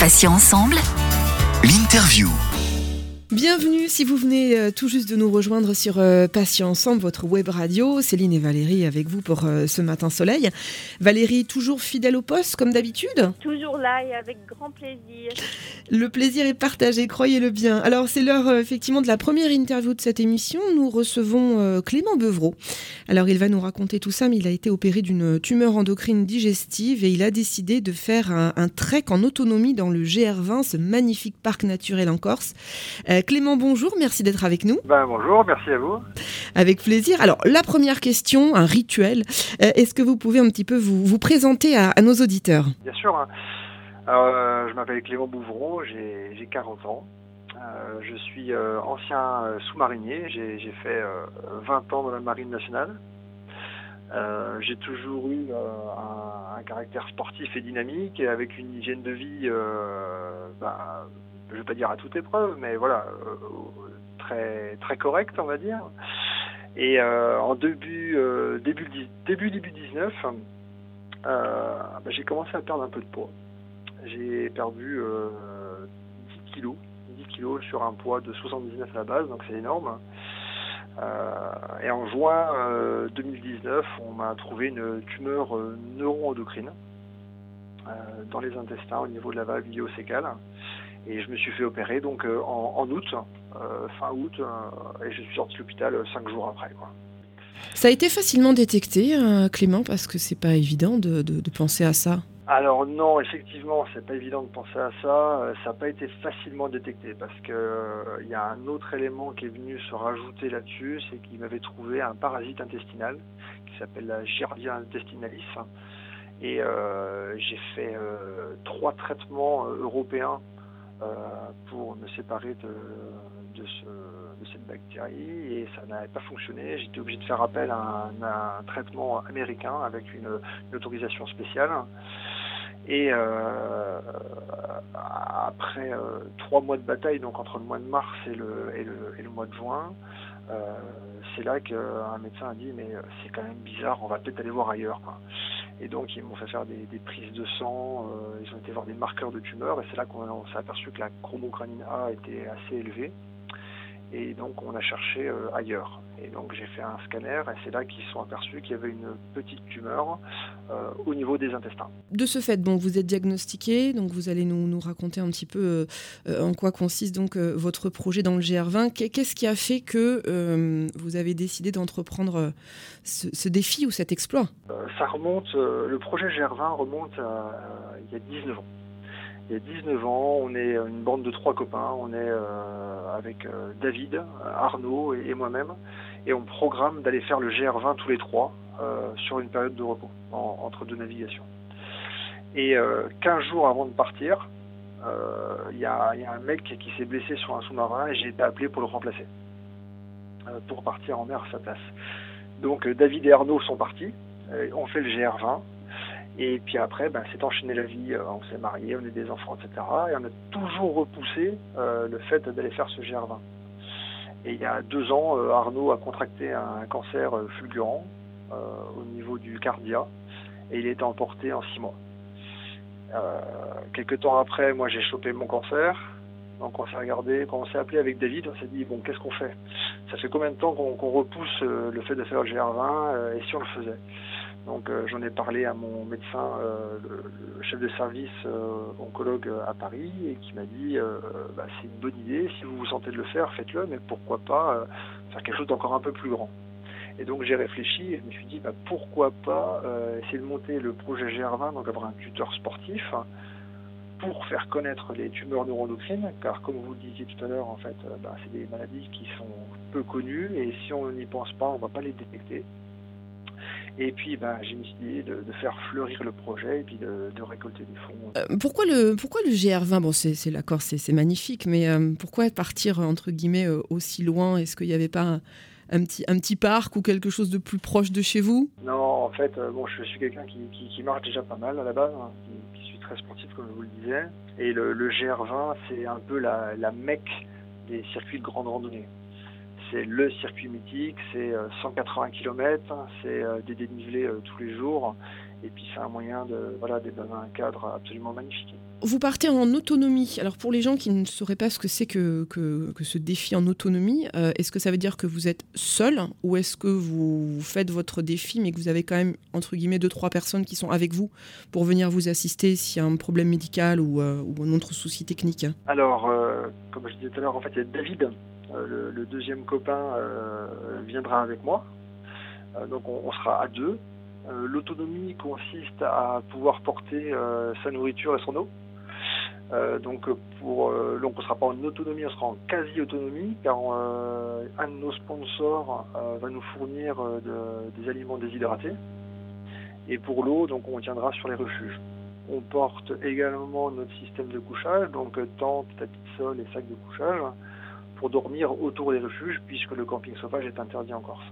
Patients ensemble. L'interview. Bienvenue si vous venez euh, tout juste de nous rejoindre sur euh, Patients Ensemble, votre web radio. Céline et Valérie avec vous pour euh, ce matin soleil. Valérie, toujours fidèle au poste comme d'habitude? Toujours là et avec grand plaisir. Le plaisir est partagé, croyez-le bien. Alors c'est l'heure euh, effectivement de la première interview de cette émission. Nous recevons Clément Beuvreau. Alors il va nous raconter tout ça, mais il a été opéré d'une tumeur endocrine digestive et il a décidé de faire un, un trek en autonomie dans le GR20, ce magnifique parc naturel en Corse. Euh, Clément, bonjour, merci d'être avec nous. Ben, bonjour, merci à vous. Avec plaisir. Alors, la première question, un rituel. Euh, Est-ce que vous pouvez un petit peu vous, vous présenter à, à nos auditeurs? Bien sûr. hein. Alors, euh, je m'appelle Clément Bouvreau, j'ai j'ai 40 ans. Je suis ancien sous-marinier, j'ai fait euh, 20 ans dans la marine nationale. Euh, j'ai toujours eu euh, un, un caractère sportif et dynamique, et avec une hygiène de vie, euh, ben, je ne vais pas dire à toute épreuve, mais voilà, euh, très, correcte, on va dire. Et euh, en début, euh, début, début, début 19, euh, ben, j'ai commencé à perdre un peu de poids. J'ai perdu euh, 10 kilos, 10 kilos sur un poids de 79 à la base, donc c'est énorme. Et en juin euh, 2019, on m'a trouvé une tumeur euh, neuroendocrine dans les intestins au niveau de la valve iléocécale. Et je me suis fait opérer donc euh, en, en août, euh, fin août, euh, et je suis sorti de l'hôpital cinq jours après. Quoi. Ça a été facilement détecté, Clément, parce que c'est pas évident de, de- de penser à ça. Alors non, effectivement, c'est pas évident de penser à ça. Ça n'a pas été facilement détecté parce que euh, il y a un autre élément qui est venu se rajouter là-dessus, c'est qu'il m'avait trouvé un parasite intestinal qui s'appelle la Giardia intestinalis. Et euh, j'ai fait euh, trois traitements européens pour me séparer de, de, ce- de cette bactérie et ça n'avait pas fonctionné. J'étais obligé de faire appel à un, traitement américain avec une, une autorisation spéciale. Et euh, après euh, trois mois de bataille, donc entre le mois de mars et le, et le, et le mois de juin, euh, c'est là qu'un médecin a dit mais euh, c'est quand même bizarre, on va peut-être aller voir ailleurs. quoi. Et donc ils m'ont fait faire des, prises de sang, euh, ils ont été voir des marqueurs de tumeurs et c'est là qu'on on s'est aperçu que la chromocranine A était assez élevée. Et donc on a cherché euh, ailleurs. Et donc j'ai fait un scanner et c'est là qu'ils se sont aperçus qu'il y avait une petite tumeur euh, au niveau des intestins. De ce fait, bon, vous êtes diagnostiqué, donc vous allez nous, nous raconter un petit peu euh, en quoi consiste donc votre projet dans le GR20. Qu'est- Qu'est-ce qui a fait que vous avez décidé d'entreprendre ce, ce défi ou cet exploit? Ça remonte, le projet GR20 remonte à, à- il y a 19 ans. Il y a 19 ans, on est une bande de trois copains, on est euh, avec euh, David, Arnaud et, moi-même, et on programme d'aller faire le GR20 tous les trois euh, sur une période de repos, en- entre deux navigations. Et euh, 15 jours avant de partir, il y, a, un mec qui s'est blessé sur un sous-marin et j'ai été appelé pour le remplacer, pour partir en mer à sa place. Donc David et Arnaud sont partis, on fait le GR20, et puis après, ben, c'est enchaîné la vie, euh, on s'est mariés, on a des enfants, etc. Et on a toujours repoussé euh, le fait d'aller faire ce GR20. Et il y a deux ans, euh, Arnaud a contracté un cancer euh, fulgurant euh, au niveau du cardia, et il été emporté en six mois. Quelques temps après, moi j'ai chopé mon cancer. Donc on s'est regardé, quand on s'est appelé avec David, on s'est dit bon qu'est-ce qu'on fait? Ça fait combien de temps qu'on repousse euh, le fait de faire le GR20 euh, et si on le faisait? Donc euh, j'en ai parlé à mon médecin, le, chef de service oncologue à Paris, et qui m'a dit bah, c'est une bonne idée, si vous vous sentez de le faire, faites-le, mais pourquoi pas faire quelque chose d'encore un peu plus grand. Et donc j'ai réfléchi et je me suis dit bah, pourquoi pas essayer de monter le projet GR20, donc avoir un tuteur sportif hein, pour faire connaître les tumeurs neuroendocrines, car comme vous le disiez tout à l'heure, en fait, euh, bah, c'est des maladies qui sont peu connues et si on n'y pense pas, on ne va pas les détecter. Et puis, bah, j'ai décidé de, de faire fleurir le projet et puis de, de récolter des fonds. Euh, pourquoi, le, pourquoi le GR20 Bon, c'est c'est la Corse, c'est magnifique, mais euh, pourquoi partir entre guillemets euh, aussi loin? Est-ce qu'il n'y avait pas un, un petit, un petit parc ou quelque chose de plus proche de chez vous? Non, en fait, bon, je suis quelqu'un qui, qui, qui marche déjà pas mal à la base, hein, qui, sportif, comme je vous le disais. Et le, le GR20, c'est un peu la, la mecque des circuits de grande randonnée. C'est le circuit mythique, c'est euh, 180 km, c'est euh, des dénivelés euh, tous les jours. Et puis c'est un moyen de voilà d'être dans un cadre absolument magnifique. Vous partez en autonomie. Alors pour les gens qui ne sauraient pas ce que c'est que, que, ce défi en autonomie, euh, est-ce que ça veut dire que vous êtes seul ou est-ce que vous faites votre défi mais que vous avez quand même entre guillemets deux trois personnes qui sont avec vous pour venir vous assister s'il y a un problème médical ou, euh, un autre souci technique? Alors euh, comme je disais tout à l'heure, en fait il y a David, le, deuxième copain viendra avec moi. donc on, on, sera à deux. L'autonomie consiste à pouvoir porter sa nourriture et son eau. Euh, donc euh, donc on sera pas en autonomie, on sera en quasi autonomie car euh, un de nos sponsors va nous fournir des aliments déshydratés et pour l'eau donc on tiendra sur les refuges. On porte également notre système de couchage donc tente, tapis de sol et sacs de couchage pour dormir autour des refuges puisque le camping sauvage est interdit en Corse.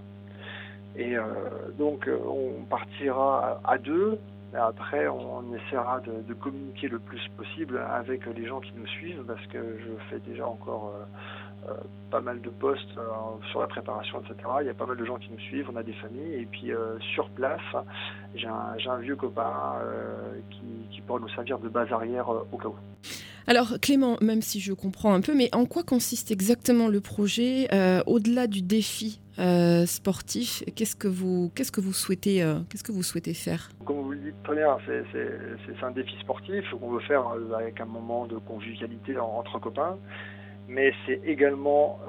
Et donc on partira à deux après, on essaiera de, communiquer le plus possible avec les gens qui nous suivent parce que je fais déjà encore euh, euh, pas mal de posts euh, sur la préparation, etc. Il y a pas mal de gens qui nous suivent, on a des familles. Et puis sur place, j'ai un, vieux copain qui, qui, pourra nous servir de base arrière au cas où. Alors Clément, même si je comprends un peu, mais en quoi consiste exactement le projet au-delà du défi euh, sportif. Qu'est-ce que vous, qu'est-ce que vous souhaitez, euh, qu'est-ce que vous souhaitez faire? Comme vous le dites très bien, c'est un défi sportif qu'on veut faire euh, avec un moment de convivialité entre copains, mais c'est également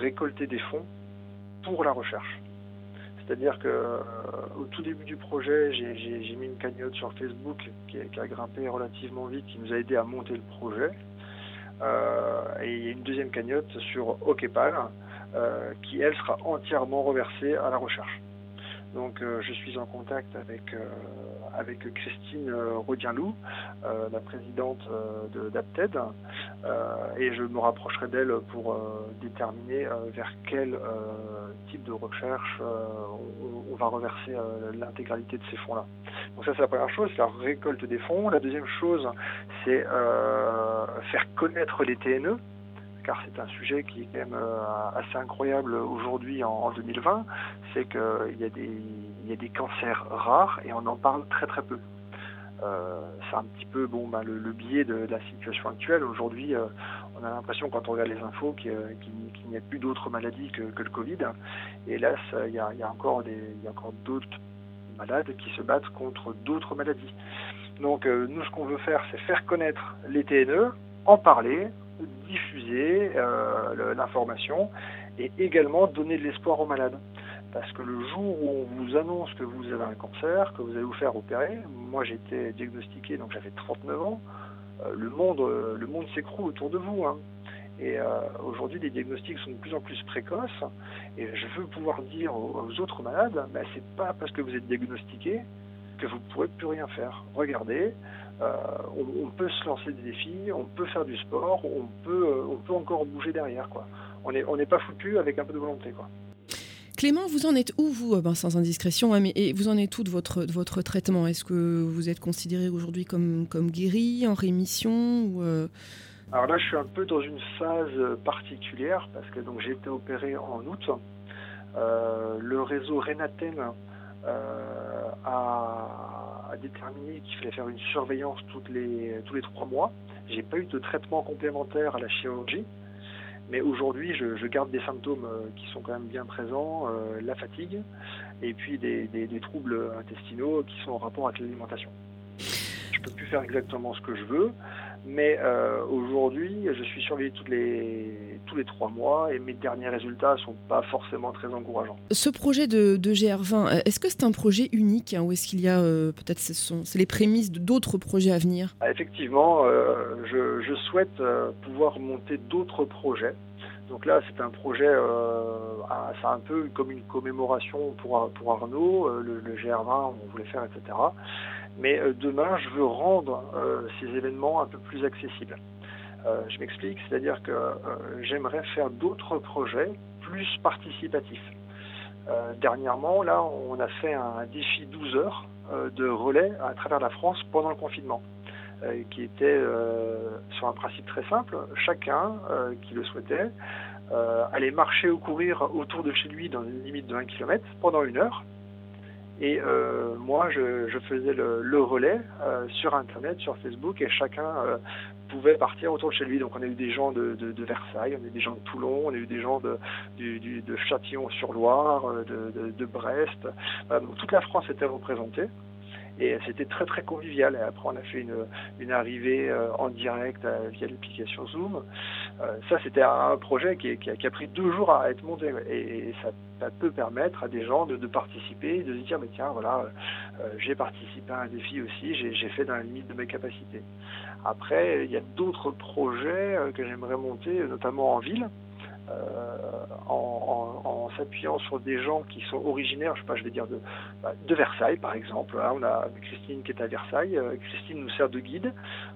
récolter des fonds pour la recherche. C'est-à-dire que au tout début du projet, j'ai mis une cagnotte sur Facebook qui, a grimpé relativement vite, qui nous a aidé à monter le projet. et il y a une deuxième cagnotte sur OKPAL qui elle sera entièrement reversée à la recherche. Donc euh, je suis en contact avec, euh, Christine Rodienlou, la présidente d'Apted, et je me rapprocherai d'elle pour déterminer vers quel type de recherche on, va reverser l'intégralité de ces fonds-là. Donc ça c'est la première chose, c'est la récolte des fonds. La deuxième chose, c'est faire connaître les TNE, car c'est un sujet qui est quand même euh, assez incroyable aujourd'hui en, 2020, c'est qu'il y, a des, cancers rares et on en parle très très peu. Euh, c'est un petit peu bon, bah, le, biais de, la situation actuelle. Aujourd'hui, euh, on a l'impression, quand on regarde les infos, qu'il n'y a plus d'autres maladies que, le Covid. Et là, il y a, encore d'autres malades qui se battent contre d'autres maladies. Donc, nous, ce qu'on veut faire, c'est faire connaître les TNE, en parler, diffuser euh, l'information et également donner de l'espoir aux malades. Parce que le jour où on vous annonce que vous avez un cancer, que vous allez vous faire opérer, moi été diagnostiqué, donc j'avais 39 ans, euh, le monde, euh, monde s'écroule autour de vous. Hein. Et aujourd'hui, les diagnostics sont de plus en plus précoces. Et je veux pouvoir dire aux, autres malades, ben, c'est pas parce que vous êtes diagnostiqué que vous ne pourrez plus rien faire. Regardez, euh, on, peut se lancer des défis, on peut faire du sport, on peut, euh, on peut encore bouger derrière. Quoi. On n'est on pas foutu avec un peu de volonté. Quoi. Clément, vous en êtes où, vous, ben, sans indiscrétion, hein, mais et vous en êtes où de votre, votre traitement? Est-ce que vous êtes considéré aujourd'hui comme, comme guéri, en rémission ou, Alors là, je suis un peu dans une phase particulière parce que j'ai été opéré en août. le réseau Renaten a déterminé qu'il fallait faire une surveillance toutes les, tous les trois mois. J'ai pas eu de traitement complémentaire à la chirurgie, mais aujourd'hui, je, garde des symptômes euh, qui sont quand même bien présents, euh, la fatigue, et puis des, troubles intestinaux qui sont en rapport avec l'alimentation. Je peux plus faire exactement ce que je veux, mais euh, aujourd'hui, je suis surveillé tous les, tous les trois mois et mes derniers résultats ne sont pas forcément très encourageants. Ce projet de, GR20, euh, est-ce que c'est un projet unique hein, ou est-ce qu'il y a euh, peut-être c'est les prémices d'autres projets à venir? Effectivement, je, je, souhaite pouvoir monter d'autres projets. Donc là, c'est un projet, c'est un peu comme une commémoration pour, pour Arnaud, le, le GR20, on voulait faire, etc. Mais euh, demain, je veux rendre euh, ces événements un peu plus accessibles. Euh, je m'explique, c'est-à-dire que j'aimerais faire d'autres projets plus participatifs. dernièrement, là, on a fait un défi 12 heures de relais à travers la France pendant le confinement, qui était sur un principe très simple. Chacun qui le souhaitait allait marcher ou courir autour de chez lui dans une limite de 1 km pendant une heure Et euh, moi, je, faisais le, relais euh, sur Internet, sur Facebook, et chacun euh, pouvait partir autour de chez lui. Donc on a eu des gens de, Versailles, on a eu des gens de Toulon, on a eu des gens de, Châtillon-sur-Loire, de, Brest. Donc toute la France était représentée. Et c'était très très convivial. Et après, on a fait une, une arrivée euh, en direct euh, via l'application Zoom. Euh, ça, c'était un projet qui, a, pris deux jours à être monté. Et, ça, peut permettre à des gens de, participer, de se dire, mais tiens, voilà, j'ai participé à un défi aussi, j'ai fait dans la limite de mes capacités. Après, il y a d'autres projets que j'aimerais monter, notamment en ville. Euh, en, s'appuyant sur des gens qui sont originaires, je sais pas, je vais dire de, de Versailles par exemple. Hein, on a Christine qui est à Versailles. Euh, Christine nous sert de guide.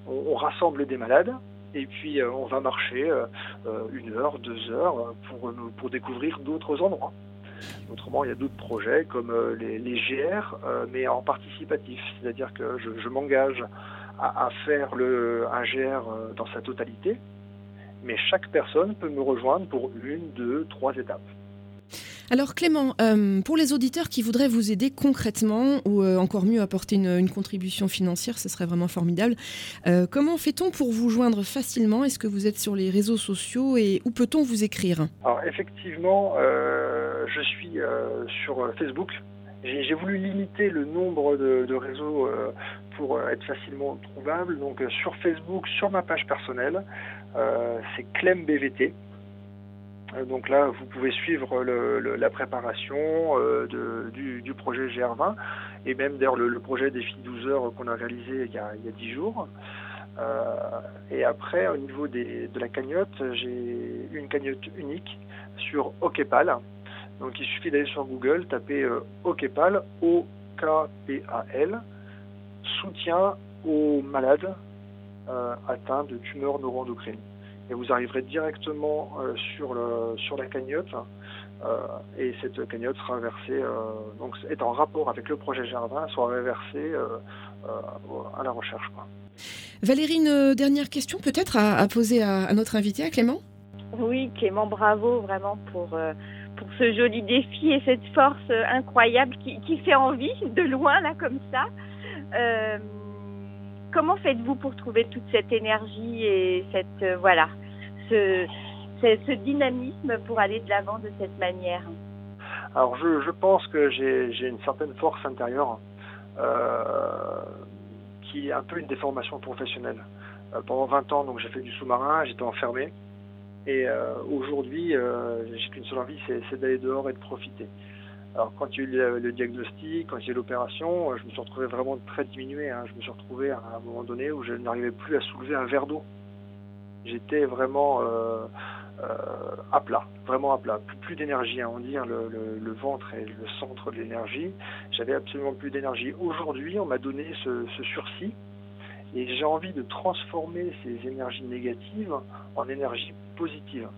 On, rassemble des malades et puis euh, on va marcher une heure, deux heures pour, découvrir d'autres endroits. Autrement, il y a d'autres projets comme les, GR, mais en participatif, c'est-à-dire que je, m'engage à, à, faire le, un GR dans sa totalité, mais chaque personne peut me rejoindre pour une, deux, trois étapes. Alors Clément, euh, pour les auditeurs qui voudraient vous aider concrètement ou euh, encore mieux apporter une, une, contribution financière, ce serait vraiment formidable. Euh, comment fait-on pour vous joindre facilement? Est-ce que vous êtes sur les réseaux sociaux et où peut-on vous écrire? Alors effectivement, je suis sur Facebook. J'ai voulu limiter le nombre de, de réseaux pour être facilement trouvable. Donc sur Facebook, sur ma page personnelle, c'est Clem BVT. Donc là, vous pouvez suivre la préparation euh, du, projet GR20 et même d'ailleurs le, projet défi 12 heures qu'on a réalisé il y a, il y a 10 jours. Euh, et après, au niveau des, de la cagnotte, j'ai une cagnotte unique sur OKPAL. Donc il suffit d'aller sur Google, taper euh, OKPAL, O-K-P-A-L, soutien aux malades euh, atteints de tumeurs neuroendocrines et vous arriverez directement euh, sur, le, sur la cagnotte euh, et cette cagnotte sera versée, euh, donc est en rapport avec le projet Jardin, sera reversée à la recherche. Quoi. Valérie, une dernière question peut-être à, à, poser à, à, notre invité, à Clément? Oui, Clément, bravo vraiment pour, pour ce joli défi et cette force incroyable qui, qui fait envie de loin là comme ça. Comment faites-vous pour trouver toute cette énergie et cette euh, voilà ce, dynamisme pour aller de l'avant de cette manière? Alors je, pense que j'ai une certaine force intérieure euh, qui est un peu une déformation professionnelle. Euh, pendant 20 ans, j'ai fait du sous-marin, j'étais enfermé. Et aujourd'hui, j'ai qu'une seule envie, c'est d'aller dehors et de profiter. Alors quand il y a eu le, diagnostic, quand il y a eu l'opération, je me suis retrouvé vraiment très diminué. Hein. Je me suis retrouvé à un moment donné où je n'arrivais plus à soulever un verre d'eau. J'étais vraiment euh, euh, à plat, vraiment à plat. Plus, d'énergie, hein. on dit, hein, le, ventre est le centre de l'énergie. J'avais absolument plus d'énergie. Aujourd'hui, on m'a donné ce, ce sursis et j'ai envie de transformer ces énergies négatives en énergie positive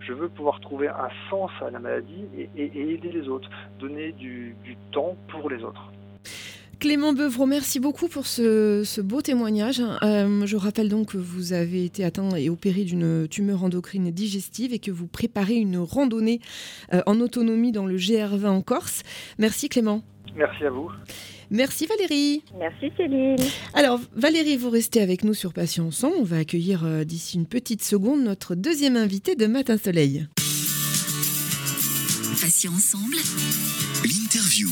je veux pouvoir trouver un sens à la maladie et, et, et aider les autres, donner du, du, temps pour les autres. Clément Beuvreau, merci beaucoup pour ce, ce beau témoignage. Euh, je rappelle donc que vous avez été atteint et opéré d'une tumeur endocrine digestive et que vous préparez une randonnée euh, en autonomie dans le GR20 en Corse. Merci Clément. Merci à vous. Merci Valérie. Merci Céline. Alors Valérie, vous restez avec nous sur Patients Ensemble. On va accueillir euh, d'ici une petite seconde notre deuxième invité de Matin Soleil. Patients Ensemble, l'interview.